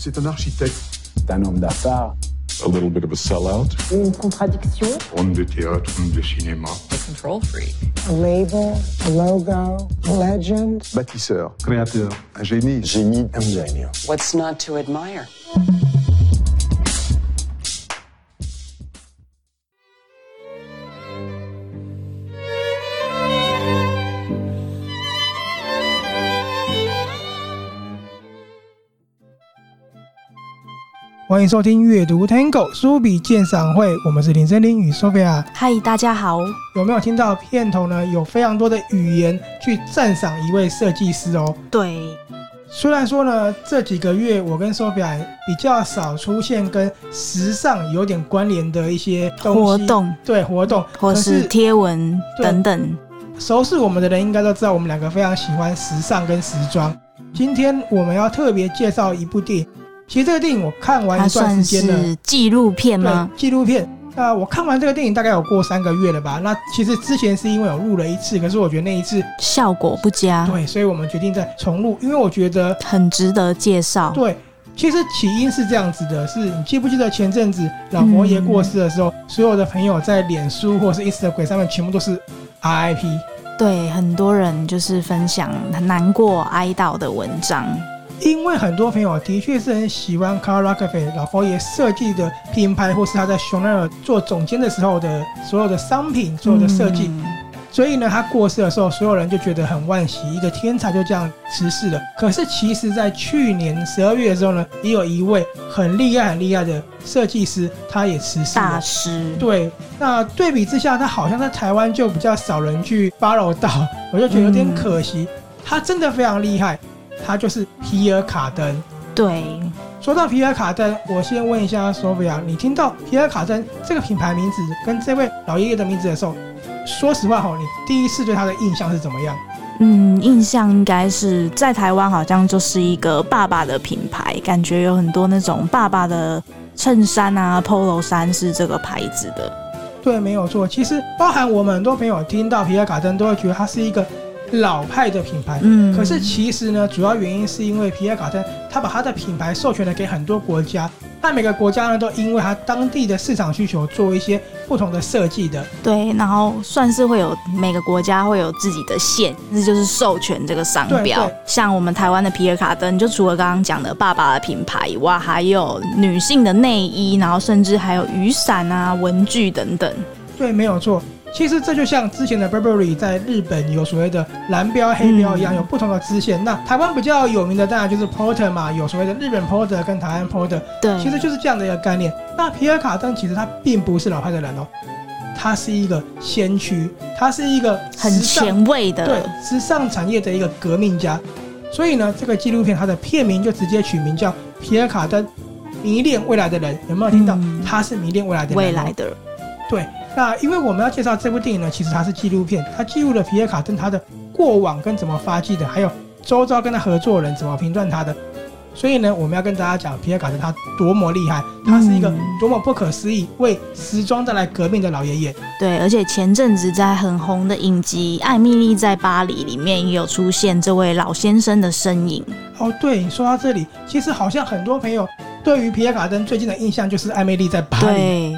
C'est un architecte. C'est un homme d'affaires. A little bit of a sellout. Une contradiction. Homme de théâtre, homme de cinéma. A control freak. A label, a logo, a legend. Bâtisseur. Créateur. Un génie. Génie ingénieur. What's not to admire? 欢迎收听阅读 Tango 书笔鉴赏会，我们是林森林与 Sophia。嗨，大家好。有没有听到片头呢？有非常多的语言去赞赏一位设计师哦。对，虽然说呢，这几个月我跟 Sophia 比较少出现跟时尚有点关联的一些活动，对活动或是贴文等等。熟悉我们的人应该都知道，我们两个非常喜欢时尚跟时装。今天我们要特别介绍一部电影。其实这个电影我看完一段时间了，是纪录片吗？纪录片。那我看完这个电影大概有过三个月了吧。那其实之前是因为有录了一次，可是我觉得那一次效果不佳，对，所以我们决定再重录，因为我觉得很值得介绍。对，其实起因是这样子的，是你记不记得前阵子老佛爷过世的时候，嗯、所有的朋友在脸书或是 Instagram 上面全部都是 RIP，对，很多人就是分享很难过哀悼的文章。因为很多朋友的确是很喜欢 Carl Lagerfeld 老佛爷设计的品牌，或是他在香奈儿做总监的时候的所有的商品、所有的设计，嗯、所以呢，他过世的时候，所有人就觉得很惋惜，一个天才就这样辞世了。可是，其实在去年十二月的时候呢，也有一位很厉害、很厉害的设计师，他也辞世了。大师。对，那对比之下，他好像在台湾就比较少人去 follow 到，我就觉得有点可惜。嗯、他真的非常厉害。他就是皮尔卡登。对，说到皮尔卡登，我先问一下索菲亚，你听到皮尔卡登这个品牌名字跟这位老爷爷的名字的时候，说实话哈，你第一次对他的印象是怎么样？嗯，印象应该是在台湾好像就是一个爸爸的品牌，感觉有很多那种爸爸的衬衫啊、polo 衫是这个牌子的。对，没有错。其实包含我们很多朋友听到皮尔卡登，都会觉得它是一个。老派的品牌，嗯，可是其实呢，主要原因是因为皮尔卡丹他把他的品牌授权了给很多国家，那每个国家呢都因为他当地的市场需求做一些不同的设计的，对，然后算是会有每个国家会有自己的线，这就是授权这个商标。像我们台湾的皮尔卡登，就除了刚刚讲的爸爸的品牌以外，还有女性的内衣，然后甚至还有雨伞啊、文具等等。对，没有错。其实这就像之前的 Burberry 在日本有所谓的蓝标、黑标一样，有不同的支线。嗯、那台湾比较有名的当然就是 Porter 嘛，有所谓的日本 Porter 跟台湾 Porter。对，其实就是这样的一个概念。那皮尔卡登其实他并不是老派的人哦，他是一个先驱，他是一个很前卫的，对，时尚产业的一个革命家。所以呢，这个纪录片它的片名就直接取名叫《皮尔卡登迷恋未来的人》，有没有听到？嗯、他是迷恋未来的人，未来的，对。那因为我们要介绍这部电影呢，其实它是纪录片，它记录了皮尔卡登他的过往跟怎么发迹的，还有周遭跟他合作的人怎么评断他的。所以呢，我们要跟大家讲皮尔卡登他多么厉害，他是一个多么不可思议为时装带来革命的老爷爷。对，而且前阵子在很红的影集《艾米丽在巴黎》里面也有出现这位老先生的身影。哦，对，你说到这里，其实好像很多朋友对于皮尔卡登最近的印象就是《艾米丽在巴黎》。对。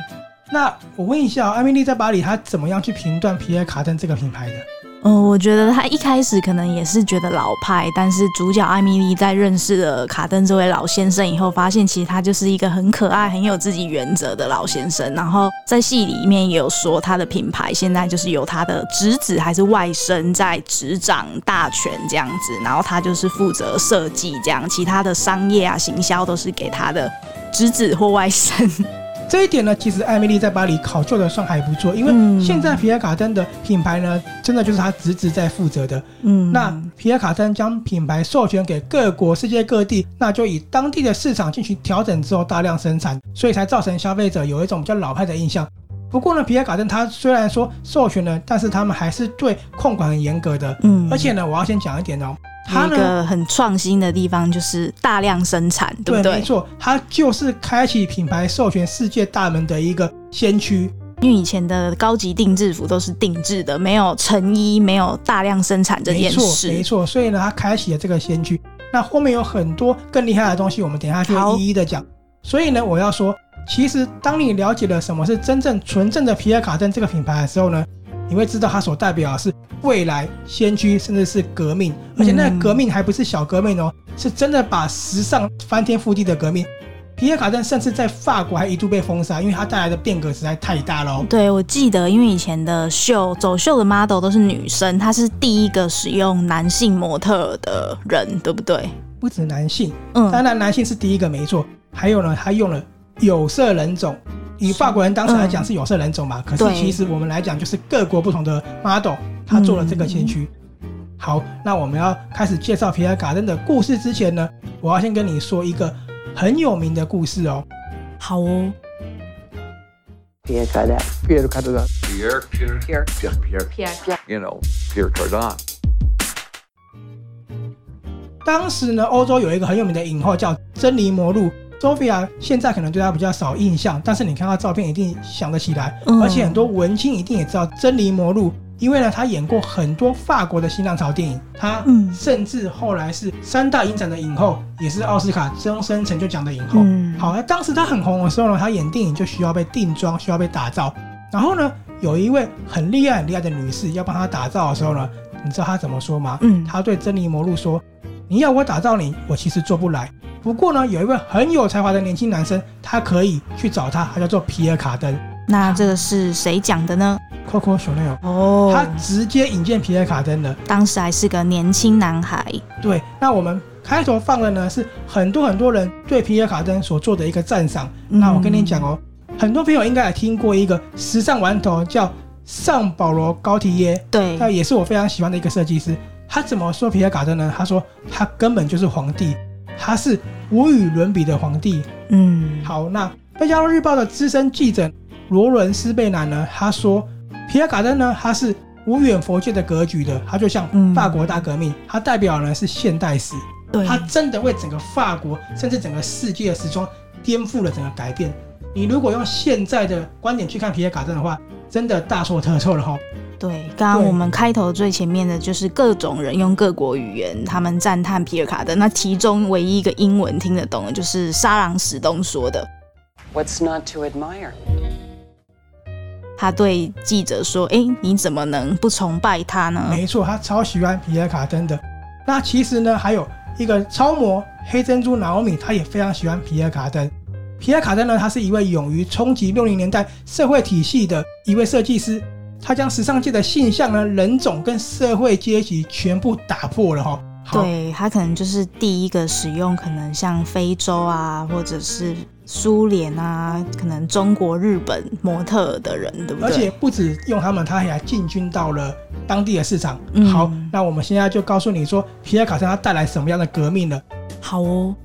那我问一下，艾米莉在巴黎，她怎么样去评断皮埃卡登这个品牌的？嗯、我觉得她一开始可能也是觉得老派，但是主角艾米莉在认识了卡登这位老先生以后，发现其实他就是一个很可爱、很有自己原则的老先生。然后在戏里面也有说，他的品牌现在就是由他的侄子还是外甥在执掌大权这样子，然后他就是负责设计这样，其他的商业啊、行销都是给他的侄子或外甥。这一点呢，其实艾米丽在巴黎考究的算还不错，因为现在皮尔卡登的品牌呢，真的就是他侄子在负责的。嗯，那皮尔卡登将品牌授权给各国、世界各地，那就以当地的市场进行调整之后大量生产，所以才造成消费者有一种比较老派的印象。不过呢，皮尔卡登他虽然说授权了，但是他们还是对控管很严格的。嗯，而且呢，我要先讲一点哦。它一个很创新的地方就是大量生产，对不对？没错，它就是开启品牌授权世界大门的一个先驱。因为以前的高级定制服都是定制的，没有成衣，没有大量生产这件事。没错，没错。所以呢，它开启了这个先驱。那后面有很多更厉害的东西，我们等一下就会一一的讲。所以呢，我要说，其实当你了解了什么是真正纯正的皮尔卡丹这个品牌的时候呢，你会知道它所代表的是未来先驱，甚至是革命，而且那个革命还不是小革命哦，是真的把时尚翻天覆地的革命。皮尔卡丹甚至在法国还一度被封杀，因为它带来的变革实在太大了。对，我记得，因为以前的秀走秀的 model 都是女生，她是第一个使用男性模特的人，对不对？不止男性，嗯，当然男性是第一个没错。还有呢，他用了有色人种，以法国人当时来讲是有色人种嘛，嗯、可是其实我们来讲就是各国不同的 model，他做了这个先驱。嗯、好，那我们要开始介绍皮尔卡登的故事之前呢，我要先跟你说一个。很有名的故事哦，好哦。Pierre Cardin，Pierre Cardin，Pierre，Pierre，Pierre，Pierre，You know，Pierre Cardin。当时呢，欧洲有一个很有名的影后叫珍妮魔露，Sophia 现在可能对她比较少印象，但是你看她照片一定想得起来，而且很多文青一定也知道珍妮魔露。因为呢，她演过很多法国的新浪潮电影，他甚至后来是三大影展的影后，也是奥斯卡终身成就奖的影后。嗯、好，那当时她很红的时候呢，她演电影就需要被定妆，需要被打造。然后呢，有一位很厉害、很厉害的女士要帮她打造的时候呢，你知道她怎么说吗？嗯，他对珍妮魔露说：“你要我打造你，我其实做不来。不过呢，有一位很有才华的年轻男生，他可以去找他，他叫做皮尔卡登。”那这个是谁讲的呢？Coco Chanel 哦，他直接引荐皮尔卡登的，当时还是个年轻男孩。对，那我们开头放的呢是很多很多人对皮尔卡登所做的一个赞赏。嗯、那我跟你讲哦，很多朋友应该也听过一个时尚顽童叫上保罗高提耶，对，那也是我非常喜欢的一个设计师。他怎么说皮尔卡登呢？他说他根本就是皇帝，他是无与伦比的皇帝。嗯，好，那《贝加罗日报》的资深记者。罗伦斯贝南呢？他说，皮尔卡登呢，他是无远佛界的格局的，他就像法国大革命，他、嗯、代表呢是现代史，对他真的为整个法国甚至整个世界的时装颠覆了整个改变。你如果用现在的观点去看皮尔卡登的话，真的大错特错了哈。对，刚刚我们开头最前面的就是各种人用各国语言，他们赞叹皮尔卡登，那其中唯一一个英文听得懂的，就是沙朗史东说的。What's not to admire? 他对记者说：“哎，你怎么能不崇拜他呢？”没错，他超喜欢皮尔卡登的。那其实呢，还有一个超模黑珍珠娜奥米，他也非常喜欢皮尔卡登。皮尔卡登呢，他是一位勇于冲击六零年代社会体系的一位设计师，他将时尚界的性向呢、人种跟社会阶级全部打破了哈。对，他可能就是第一个使用可能像非洲啊，或者是。苏联啊，可能中国、日本模特的人，对不对？而且不止用他们，他还进军到了当地的市场。嗯、好，那我们现在就告诉你说，皮尔卡登他带来什么样的革命了？好哦。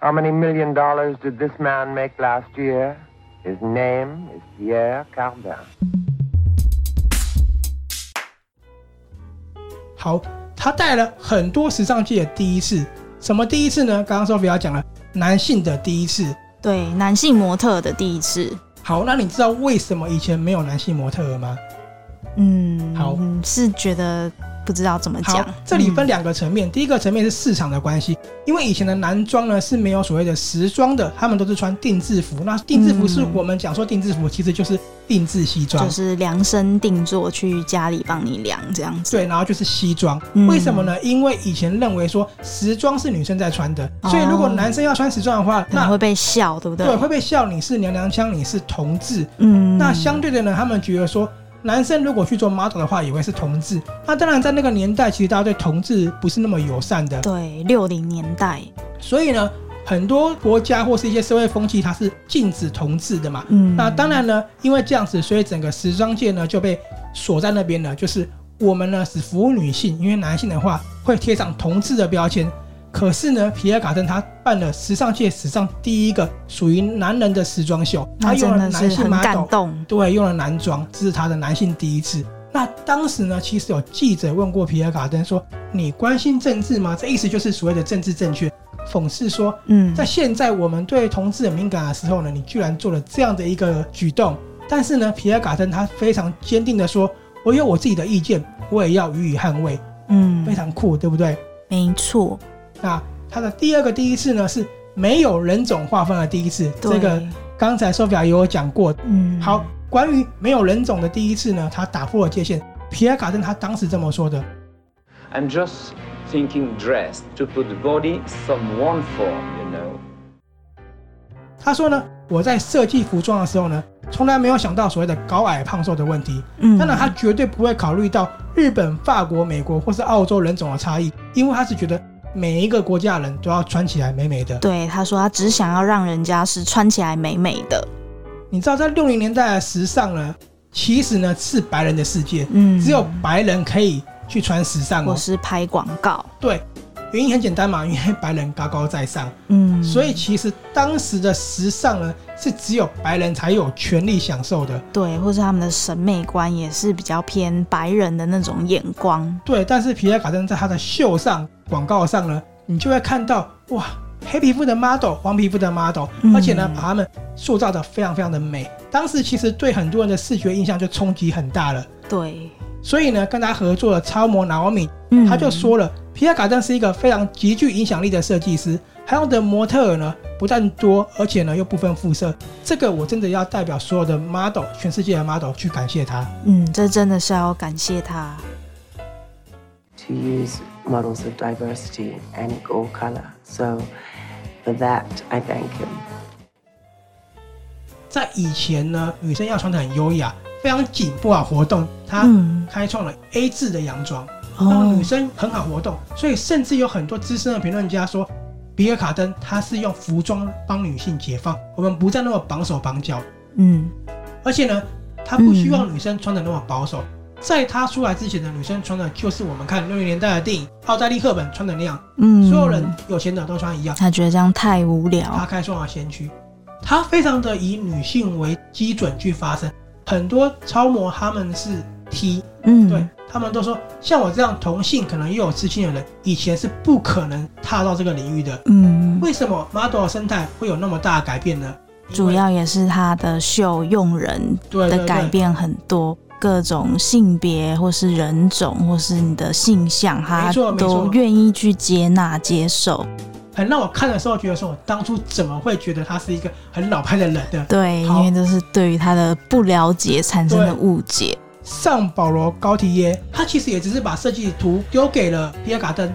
How many million dollars did this man make last year? His name is Pierre Cardin. 好，他带了很多时尚界的第一次。什么第一次呢？刚刚 Sophia 讲了。男性的第一次，对，男性模特的第一次。好，那你知道为什么以前没有男性模特了吗？嗯，好，是觉得。不知道怎么讲。这里分两个层面，嗯、第一个层面是市场的关系，因为以前的男装呢是没有所谓的时装的，他们都是穿定制服。那定制服是我们讲说定制服，其实就是定制西装，就是量身定做去家里帮你量这样子。对，然后就是西装。嗯、为什么呢？因为以前认为说时装是女生在穿的，所以如果男生要穿时装的话，哦、那会被笑，对不对？对，会被笑你是娘娘腔，你是同志。嗯，那相对的呢，他们觉得说。男生如果去做 model 的话，以为是同志。那当然，在那个年代，其实大家对同志不是那么友善的。对，六零年代。所以呢，很多国家或是一些社会风气，它是禁止同志的嘛。嗯。那当然呢，因为这样子，所以整个时装界呢就被锁在那边了。就是我们呢只服务女性，因为男性的话会贴上同志的标签。可是呢，皮尔卡登他办了时尚界史上第一个属于男人的时装秀，他用了男性 model，对，用了男装，这是他的男性第一次。那当时呢，其实有记者问过皮尔卡登说：“你关心政治吗？”这意思就是所谓的政治正确，讽刺说：“嗯，在现在我们对同志很敏感的时候呢，你居然做了这样的一个举动。”但是呢，皮尔卡登他非常坚定的说：“我有我自己的意见，我也要予以捍卫。”嗯，非常酷，对不对？没错。那他的第二个第一次呢，是没有人种划分的第一次。这个刚才 Sophia 也有讲过。嗯，好，关于没有人种的第一次呢，他打破了界限。皮尔卡登他当时这么说的：“I'm just thinking dress to put the body some one form, you know。”他说呢，我在设计服装的时候呢，从来没有想到所谓的高矮胖瘦的问题。嗯，当然他绝对不会考虑到日本、法国、美国或是澳洲人种的差异，因为他是觉得。每一个国家的人都要穿起来美美的。对，他说他只想要让人家是穿起来美美的。你知道，在六零年代的时尚呢，其实呢是白人的世界，嗯，只有白人可以去穿时尚哦，或是拍广告。对，原因很简单嘛，因为白人高高在上，嗯，所以其实当时的时尚呢是只有白人才有权利享受的。对，或是他们的审美观也是比较偏白人的那种眼光。对，但是皮埃卡登在他的秀上。广告上呢，你就会看到哇，黑皮肤的 model，黄皮肤的 model，而且呢，把他们塑造的非常非常的美。当时其实对很多人的视觉印象就冲击很大了。对，所以呢，跟他合作的超模 Naomi，他就说了，皮埃卡登是一个非常极具影响力的设计师，他用的模特儿呢不但多，而且呢又不分肤色。这个我真的要代表所有的 model，全世界的 model 去感谢他。嗯，这真的是要感谢他。To use models of diversity and all color. So for that, I thank him. 在以前呢，女生要穿的很优雅，非常紧不好活动。她开创了 A 字的洋装，让、嗯、女生很好活动。所以甚至有很多资深的评论家说，皮尔卡登他是用服装帮女性解放，我们不再那么绑手绑脚。嗯，而且呢，他不希望女生穿的那么保守。在他出来之前的女生穿的就是我们看六零年代的电影，奥黛丽·赫本穿的那样，嗯，所有人有钱的都穿一样。他觉得这样太无聊。他开创了先驱，他非常的以女性为基准去发声。很多超模他们是 T，嗯，对，他们都说像我这样同性可能又有自信的人，以前是不可能踏到这个领域的。嗯，为什么 model 的生态会有那么大的改变呢？主要也是他的秀用人的改变很多。对对对各种性别或是人种或是你的性向，他都愿意去接纳接受。很让我看的时候觉得说，我当初怎么会觉得他是一个很老派的人的？对，因为这是对于他的不了解产生的误解。尚保罗高提耶，他其实也只是把设计图丢给了皮尔卡登。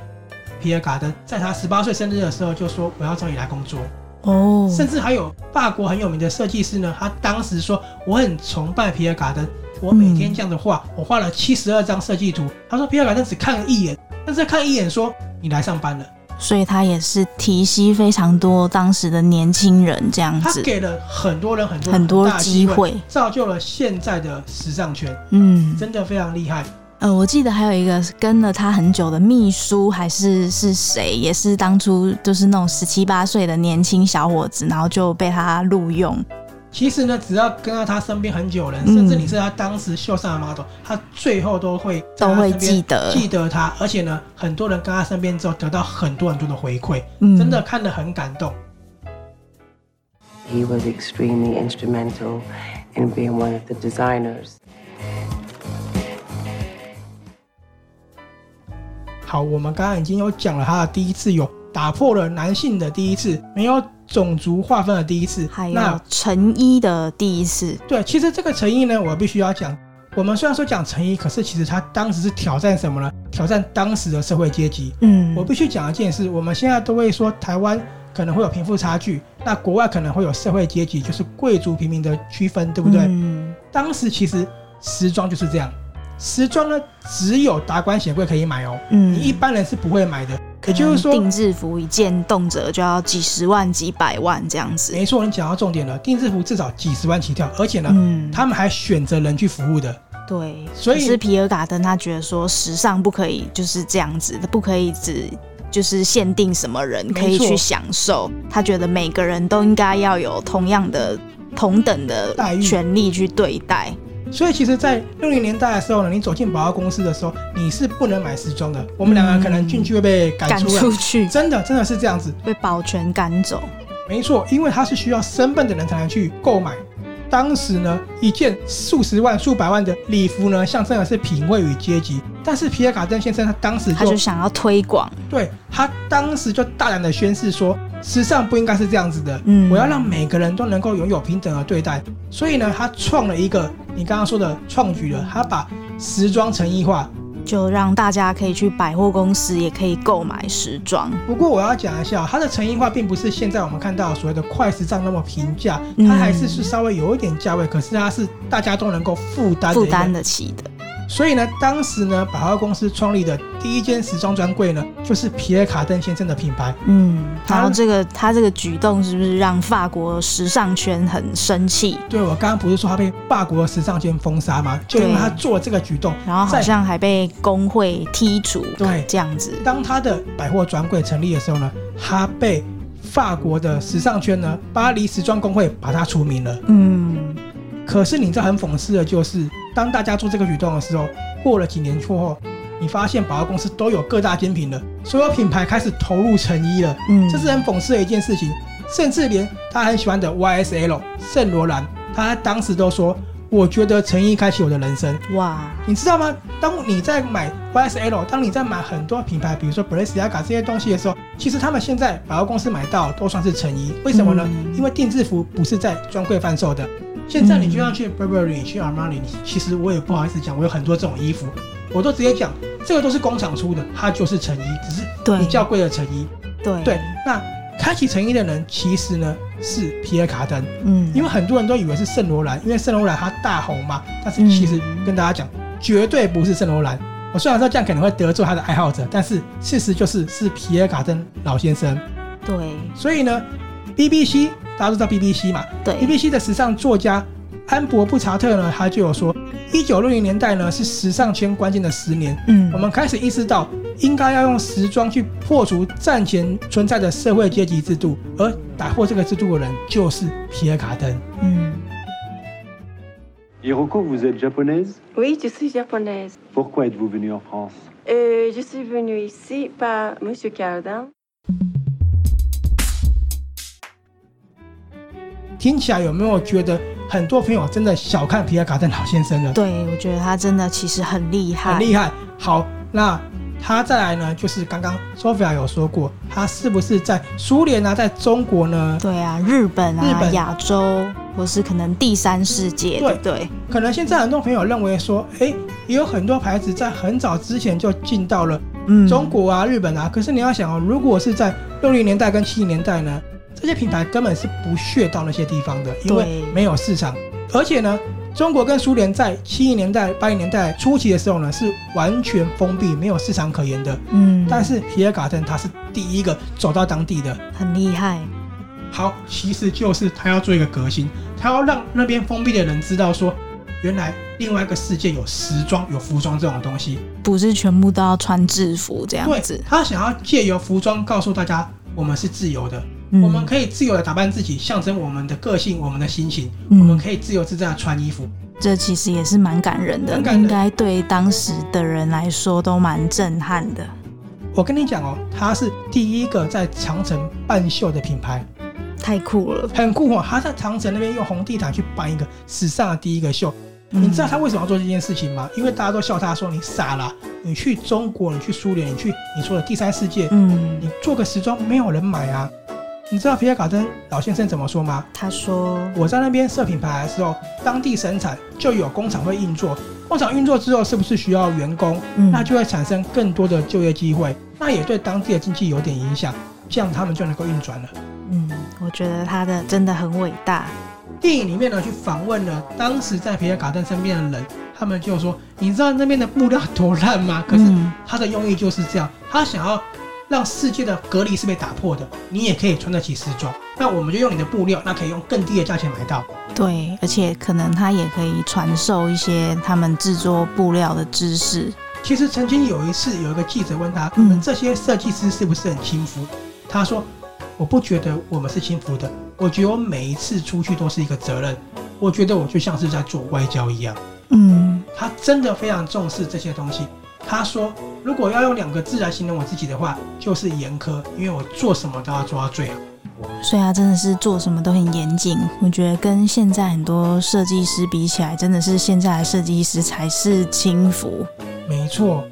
皮尔卡登在他十八岁生日的时候就说：“我要找你来工作。”哦，甚至还有法国很有名的设计师呢，他当时说：“我很崇拜皮尔卡登。”我每天这样的画，我画了七十二张设计图。他说皮尔卡登只看了一眼，但是看一眼说你来上班了，所以他也是提携非常多当时的年轻人这样子。他给了很多人很多很多机会，造就了现在的时尚圈。嗯，真的非常厉害。呃，我记得还有一个跟了他很久的秘书，还是是谁，也是当初就是那种十七八岁的年轻小伙子，然后就被他录用。其实呢，只要跟到他身边很久的人，甚至你是他当时秀上的 model，他最后都会都会记得记得他。而且呢，很多人跟他身边之后得到很多很多的回馈，嗯，真的看得很感动。He was extremely instrumental in being one of the designers. 好，我们刚刚已经有讲了他的第一次有打破了男性的第一次，没有。种族划分的第一次，还有成衣的第一次。对，其实这个成衣呢，我必须要讲。我们虽然说讲成衣，可是其实他当时是挑战什么呢？挑战当时的社会阶级。嗯，我必须讲一件事，我们现在都会说台湾可能会有贫富差距，那国外可能会有社会阶级，就是贵族平民的区分，对不对？嗯，当时其实时装就是这样，时装呢只有达官显贵可以买哦，嗯，你一般人是不会买的。也就是说，定制服一件动辄就要几十万、几百万这样子。没错，你讲到重点了。定制服至少几十万起跳，而且呢，嗯、他们还选择人去服务的。对，所以是皮尔卡登他觉得说，时尚不可以就是这样子，不可以只就是限定什么人可以去享受。他觉得每个人都应该要有同样的、同等的权利去对待。所以其实，在六零年代的时候呢，你走进百货公司的时候，你是不能买时装的。我们两个可能进去会被赶出，去，真的真的是这样子，被保全赶走。没错，因为他是需要身份的人才能去购买。当时呢，一件数十万、数百万的礼服呢，象征的是品味与阶级。但是皮尔卡登先生他当时就他就想要推广，对，他当时就大胆的宣誓说，时尚不应该是这样子的，嗯，我要让每个人都能够拥有平等的对待。所以呢，他创了一个你刚刚说的创举了，他把时装成衣化。就让大家可以去百货公司，也可以购买时装。不过我要讲一下，它的成衣化并不是现在我们看到所谓的快时尚那么平价，它还是是稍微有一点价位，可是它是大家都能够负担负担得起的。所以呢，当时呢，百货公司创立的第一间时装专柜呢，就是皮尔卡登先生的品牌。嗯，然后这个他这个举动是不是让法国时尚圈很生气？对，我刚刚不是说他被法国时尚圈封杀吗？就因为他做了这个举动，然后好像还被工会剔除。对，这样子。当他的百货专柜成立的时候呢，他被法国的时尚圈呢，巴黎时装工会把他除名了。嗯。可是你知道很讽刺的就是，当大家做这个举动的时候，过了几年过后，你发现百货公司都有各大精品了，所有品牌开始投入成衣了。嗯，这是很讽刺的一件事情。甚至连他很喜欢的 YSL 圣罗兰，他当时都说：“我觉得成衣开启我的人生。”哇，你知道吗？当你在买 YSL，当你在买很多品牌，比如说 Balenciaga 这些东西的时候，其实他们现在百货公司买到都算是成衣。为什么呢？嗯、因为定制服不是在专柜贩售的。现在你就要去 Burberry、去 Armani，其实我也不好意思讲，我有很多这种衣服，我都直接讲，这个都是工厂出的，它就是成衣，只是比较贵的成衣。对对，那开启成衣的人其实呢是皮尔卡丹，嗯，因为很多人都以为是圣罗兰，因为圣罗兰它大红嘛，但是其实跟大家讲，绝对不是圣罗兰。我虽然说这样可能会得罪他的爱好者，但是事实就是是皮尔卡登老先生。对，所以呢，BBC。大家都知道 BBC 嘛？对，BBC 的时尚作家安博布查特呢，他就有说，一九六零年代呢是时尚圈关键的十年。嗯，我们开始意识到，应该要用时装去破除战前存在的社会阶级制度，而打破这个制度的人就是皮尔卡登。嗯。Hiroko, vous êtes japonaise? Oui, je suis japonaise. Pourquoi êtes-vous venue en France? Euh, je suis venue ici par Monsieur Cardin. 听起来有没有觉得很多朋友真的小看皮尔卡登老先生了？对，我觉得他真的其实很厉害，很厉害。好，那他再来呢？就是刚刚 Sophia 有说过，他是不是在苏联啊，在中国呢？对啊，日本啊，日本、亚洲，或是可能第三世界。对对，可能现在很多朋友认为说，哎，也有很多牌子在很早之前就进到了中国啊、嗯、日本啊。可是你要想哦，如果是在六零年代跟七零年代呢？这些品牌根本是不屑到那些地方的，因为没有市场。而且呢，中国跟苏联在七零年代、八零年代初期的时候呢，是完全封闭、没有市场可言的。嗯，但是皮尔卡登他是第一个走到当地的，很厉害。好，其实就是他要做一个革新，他要让那边封闭的人知道说，原来另外一个世界有时装、有服装这种东西，不是全部都要穿制服这样子。他想要借由服装告诉大家，我们是自由的。我们可以自由的打扮自己，象征我们的个性、我们的心情。嗯、我们可以自由自在的穿衣服，这其实也是蛮感人的，人，应该对当时的人来说都蛮震撼的。我跟你讲哦，他是第一个在长城办秀的品牌，太酷了，很酷哦！他在长城那边用红地毯去办一个史上的第一个秀。嗯、你知道他为什么要做这件事情吗？因为大家都笑他说你傻了，你去中国，你去苏联，你去你说的第三世界，嗯，你做个时装没有人买啊。你知道皮尔卡登老先生怎么说吗？他说：“我在那边设品牌的时候，当地生产就有工厂会运作，工厂运作之后是不是需要员工？嗯，那就会产生更多的就业机会，那也对当地的经济有点影响，这样他们就能够运转了。”嗯，我觉得他的真的很伟大。电影里面呢，去访问了当时在皮尔卡登身边的人，他们就说：“你知道那边的布料多烂吗？”可是他的用意就是这样，他想要。让世界的隔离是被打破的，你也可以穿得起时装。那我们就用你的布料，那可以用更低的价钱买到。对，而且可能他也可以传授一些他们制作布料的知识。其实曾经有一次，有一个记者问他：“我们这些设计师是不是很轻浮？”他说：“我不觉得我们是轻浮的，我觉得我每一次出去都是一个责任。我觉得我就像是在做外交一样。”嗯，他真的非常重视这些东西。他说：“如果要用两个字来形容我自己的话，就是严苛，因为我做什么都要做到最好。”所以啊真的是做什么都很严谨。我觉得跟现在很多设计师比起来，真的是现在的设计师才是轻浮。没错，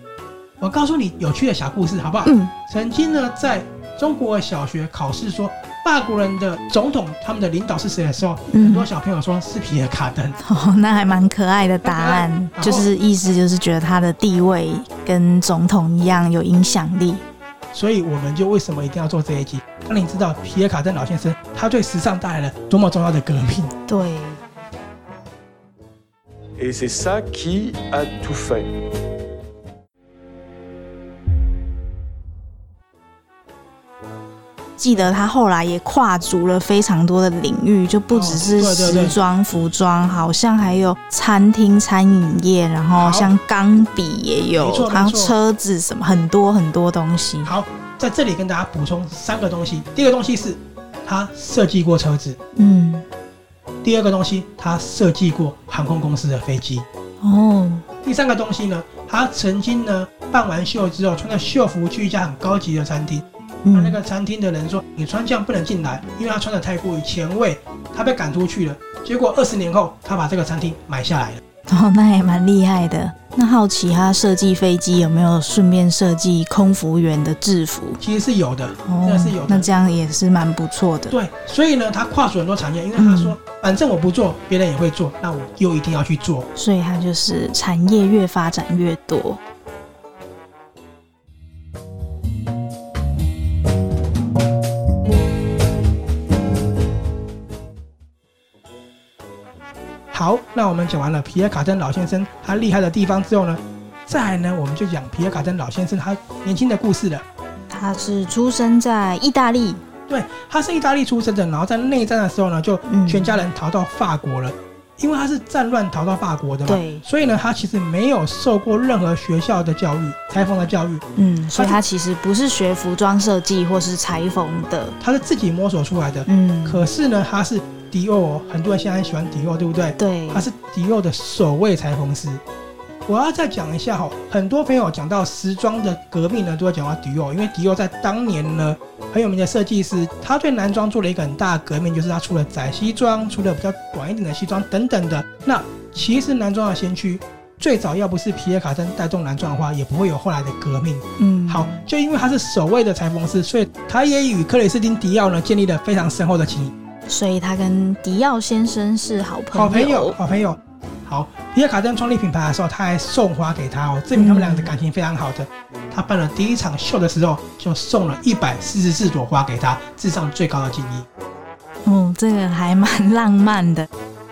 我告诉你有趣的小故事，好不好？嗯。曾经呢，在中国小学考试说法国人的总统他们的领导是谁的时候，嗯、很多小朋友说是皮尔卡登。哦，那还蛮可爱的答案，就是意思就是觉得他的地位跟总统一样有影响力。所以我们就为什么一定要做这一集？让你知道皮尔卡登老先生他对时尚带来了多么重要的革命。对。Et c'est ça qui a tout fait. 记得他后来也跨足了非常多的领域，就不只是时装、服装，好像还有餐厅、餐饮业，然后像钢笔也有，还有车子什么很多很多东西。好，在这里跟大家补充三个东西。第一个东西是他设计过车子，嗯。第二个东西，他设计过航空公司的飞机。哦。第三个东西呢，他曾经呢办完秀之后，穿着秀服去一家很高级的餐厅。他那个餐厅的人说：“你穿这样不能进来，因为他穿的太过于前卫，他被赶出去了。”结果二十年后，他把这个餐厅买下来了。哦，那也蛮厉害的。那好奇他设计飞机有没有顺便设计空服员的制服？其实是有的，哦，是有的。那这样也是蛮不错的。对，所以呢，他跨出很多产业，因为他说：“反正我不做，别人也会做，那我又一定要去做。”所以他就是产业越发展越多。好，那我们讲完了皮尔卡登老先生他厉害的地方之后呢，再来呢，我们就讲皮尔卡登老先生他年轻的故事了。他是出生在意大利，对，他是意大利出生的，然后在内战的时候呢，就全家人逃到法国了，嗯、因为他是战乱逃到法国的嘛，对，所以呢，他其实没有受过任何学校的教育，裁缝的教育，嗯，所以他其实不是学服装设计或是裁缝的，他是自己摸索出来的，嗯，可是呢，他是。迪奥，很多人现在很喜欢迪奥，对不对？对，他是迪奥的首位裁缝师。我要再讲一下哈，很多朋友讲到时装的革命呢，都会讲到迪奥，因为迪奥在当年呢很有名的设计师，他对男装做了一个很大的革命，就是他出了窄西装，出了比较短一点的西装等等的。那其实男装的先驱，最早要不是皮耶卡森带动男装的话，也不会有后来的革命。嗯，好，就因为他是首位的裁缝师，所以他也与克里斯汀迪奥呢建立了非常深厚的情谊。所以他跟迪奥先生是好朋友，好朋友，好朋友。好，皮尔卡登创立品牌的时候，他还送花给他哦，证明他们俩的感情非常好的。嗯、他办了第一场秀的时候，就送了一百四十四朵花给他，致上最高的敬意。哦，这个还蛮浪漫的。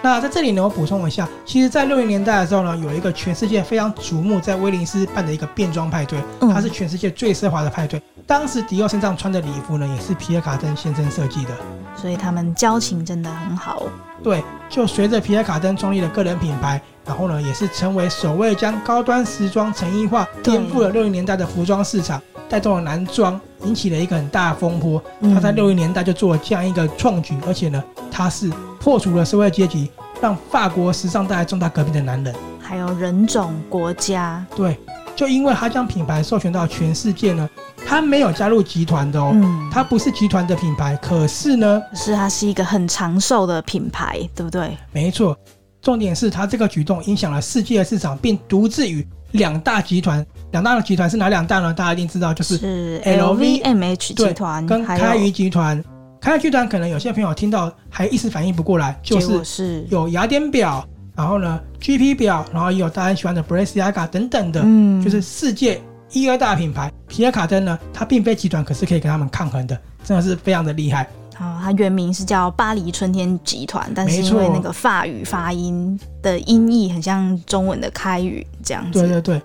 那在这里呢，我补充一下，其实，在六零年代的时候呢，有一个全世界非常瞩目，在威尼斯办的一个变装派对，它是全世界最奢华的派对。嗯、当时迪奥身上穿的礼服呢，也是皮尔卡登先生设计的。所以他们交情真的很好。对，就随着皮尔卡登创立了个人品牌，然后呢，也是成为首位将高端时装成衣化，颠覆了六零年代的服装市场，带动了男装，引起了一个很大的风波。他在六零年代就做了这样一个创举，而且呢，他是破除了社会阶级，让法国时尚带来重大革命的男人。还有人种、国家。对，就因为他将品牌授权到全世界呢。他没有加入集团的哦，嗯，他不是集团的品牌，可是呢，是它是一个很长寿的品牌，对不对？没错，重点是他这个举动影响了世界的市场，并独自与两大集团，两大的集团是哪两大呢？大家一定知道，就是是 LVMH 集团跟开鱼集团。开鱼集团可能有些朋友听到还一时反应不过来，就是有雅典表，然后呢 GP 表，然后也有大家喜欢的 Balenciaga 等等的，嗯，就是世界。一二大品牌皮尔卡登呢，它并非集团，可是可以跟他们抗衡的，真的是非常的厉害。好，它原名是叫巴黎春天集团，但是因为那个法语发音的音译很像中文的开语这样子。对对对。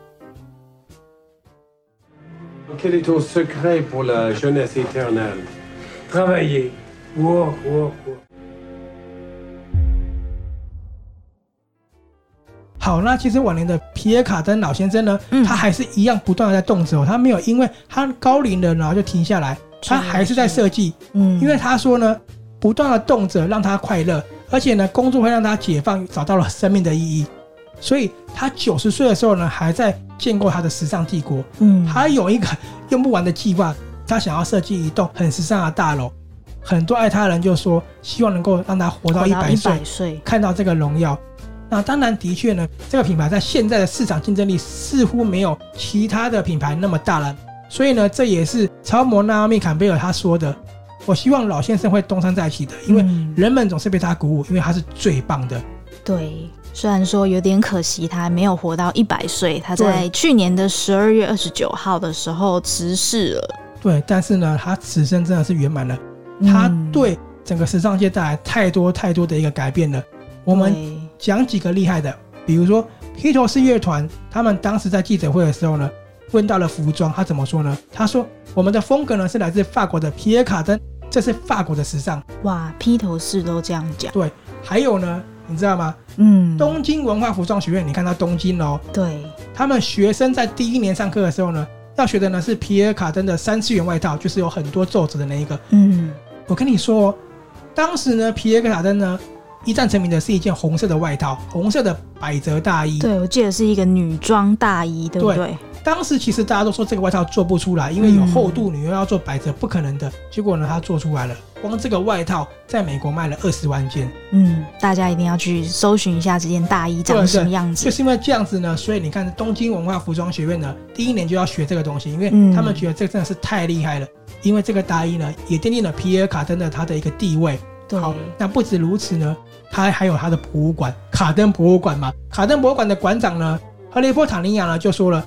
Quel est ton secret pour la jeunesse éternelle? Travailler. Work, work, work. 好，那其实晚年的皮尔卡登老先生呢，嗯、他还是一样不断的在动着，他没有因为他高龄了然后就停下来，他还是在设计。嗯，因为他说呢，不断的动着让他快乐，而且呢，工作会让他解放，找到了生命的意义。所以他九十岁的时候呢，还在建构他的时尚帝国。嗯，还有一个用不完的计划，他想要设计一栋很时尚的大楼。很多爱他的人就说，希望能够让他活到一百岁，看到这个荣耀。那当然，的确呢，这个品牌在现在的市场竞争力似乎没有其他的品牌那么大了。所以呢，这也是超模娜奥米·坎贝尔他说的：“我希望老先生会东山再起的，因为人们总是被他鼓舞，因为他是最棒的。”对，虽然说有点可惜，他还没有活到一百岁。他在去年的十二月二十九号的时候辞世了。对，但是呢，他此生真的是圆满了。他对整个时尚界带来太多太多的一个改变了。我们讲几个厉害的，比如说披头士乐团，他们当时在记者会的时候呢，问到了服装，他怎么说呢？他说：“我们的风格呢是来自法国的皮尔卡登，这是法国的时尚。”哇，披头士都这样讲。对，还有呢，你知道吗？嗯，东京文化服装学院，你看到东京哦，对，他们学生在第一年上课的时候呢，要学的呢是皮尔卡登的三次元外套，就是有很多皱褶的那一个。嗯。我跟你说，当时呢，皮尔卡登呢一战成名的是一件红色的外套，红色的百褶大衣。对，我记得是一个女装大衣，对不对？对，当时其实大家都说这个外套做不出来，因为有厚度，你又要做百褶，不可能的。结果呢，它做出来了，光这个外套在美国卖了二十万件。嗯，大家一定要去搜寻一下这件大衣长什么样子。就是因为这样子呢，所以你看东京文化服装学院呢，第一年就要学这个东西，因为他们觉得这个真的是太厉害了。因为这个大衣呢，也奠定了皮尔卡登的他的一个地位。对，好，那不止如此呢，他还有他的博物馆——卡登博物馆嘛。卡登博物馆的馆长呢，赫利波塔尼亚呢就说了，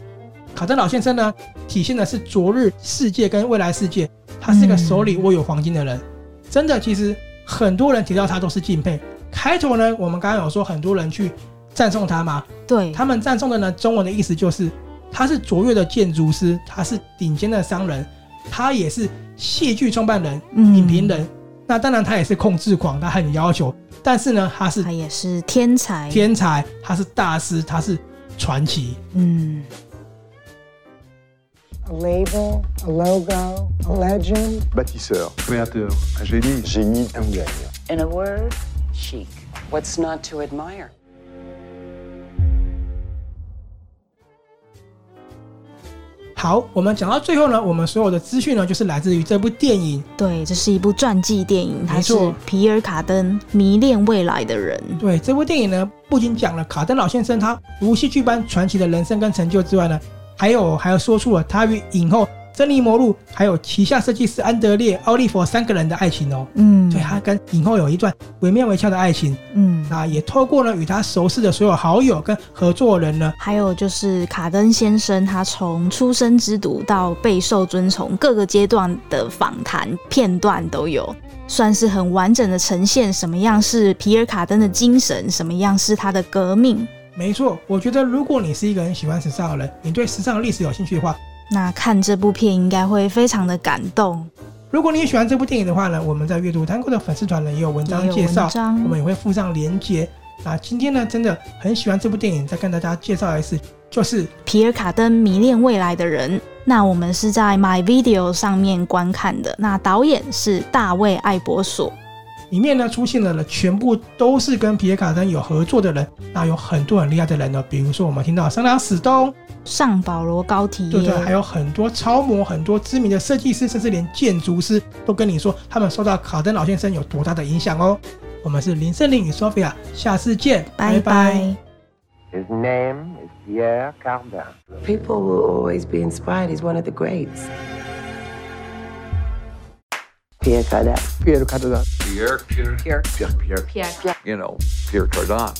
卡登老先生呢，体现的是昨日世界跟未来世界。他是一个手里握有黄金的人，嗯、真的，其实很多人提到他都是敬佩。开头呢，我们刚刚有说很多人去赞颂他嘛，对，他们赞颂的呢，中文的意思就是他是卓越的建筑师，他是顶尖的商人。他也是戏剧创办人、嗯、影评人，那当然他也是控制狂，他很要求。但是呢，他是他也是天才，天才，他是大师，他是传奇。嗯。A label, a logo, a legend. Bâtisseur, créateur, un génie, génie, un gagnant. In a word, chic. What's not to admire? 好，我们讲到最后呢，我们所有的资讯呢，就是来自于这部电影。对，这是一部传记电影，它是皮尔卡登迷恋未来的人。对，这部电影呢，不仅讲了卡登老先生他无戏剧般传奇的人生跟成就之外呢，还有还有说出了他与影后。珍妮摩露还有旗下设计师安德烈奥利弗三个人的爱情哦，嗯，所以，他跟影后有一段惟妙惟肖的爱情，嗯，那也透过呢与他熟识的所有好友跟合作人呢，还有就是卡登先生，他从出生之犊到备受尊崇各个阶段的访谈片段都有，算是很完整的呈现什么样是皮尔卡登的精神，什么样是他的革命。没错，我觉得如果你是一个很喜欢时尚的人，你对时尚的历史有兴趣的话。那看这部片应该会非常的感动。如果你也喜欢这部电影的话呢，我们在阅读 Tango 的粉丝团呢也有文章介绍，我们也会附上连接。那今天呢，真的很喜欢这部电影，再跟大家介绍一次，就是皮尔卡登迷恋未来的人。那我们是在 My Video 上面观看的。那导演是大卫艾伯索，里面呢出现了呢，全部都是跟皮耶卡登有合作的人。那有很多很厉害的人呢，比如说我们听到桑达史东。上保罗高提耶，对对，还有很多超模，很多知名的设计师，甚至连建筑师都跟你说，他们受到卡登老先生有多大的影响哦。我们是林胜林与 Sophia，下次见，拜拜。His name is Pierre Cardin. People will always be inspired. He's one of the greats. Pierre Cardin. Pierre Cardin. Pierre, Pierre, Pierre, Pierre, Pierre. Pierre, Pierre. you know, Pierre Cardin.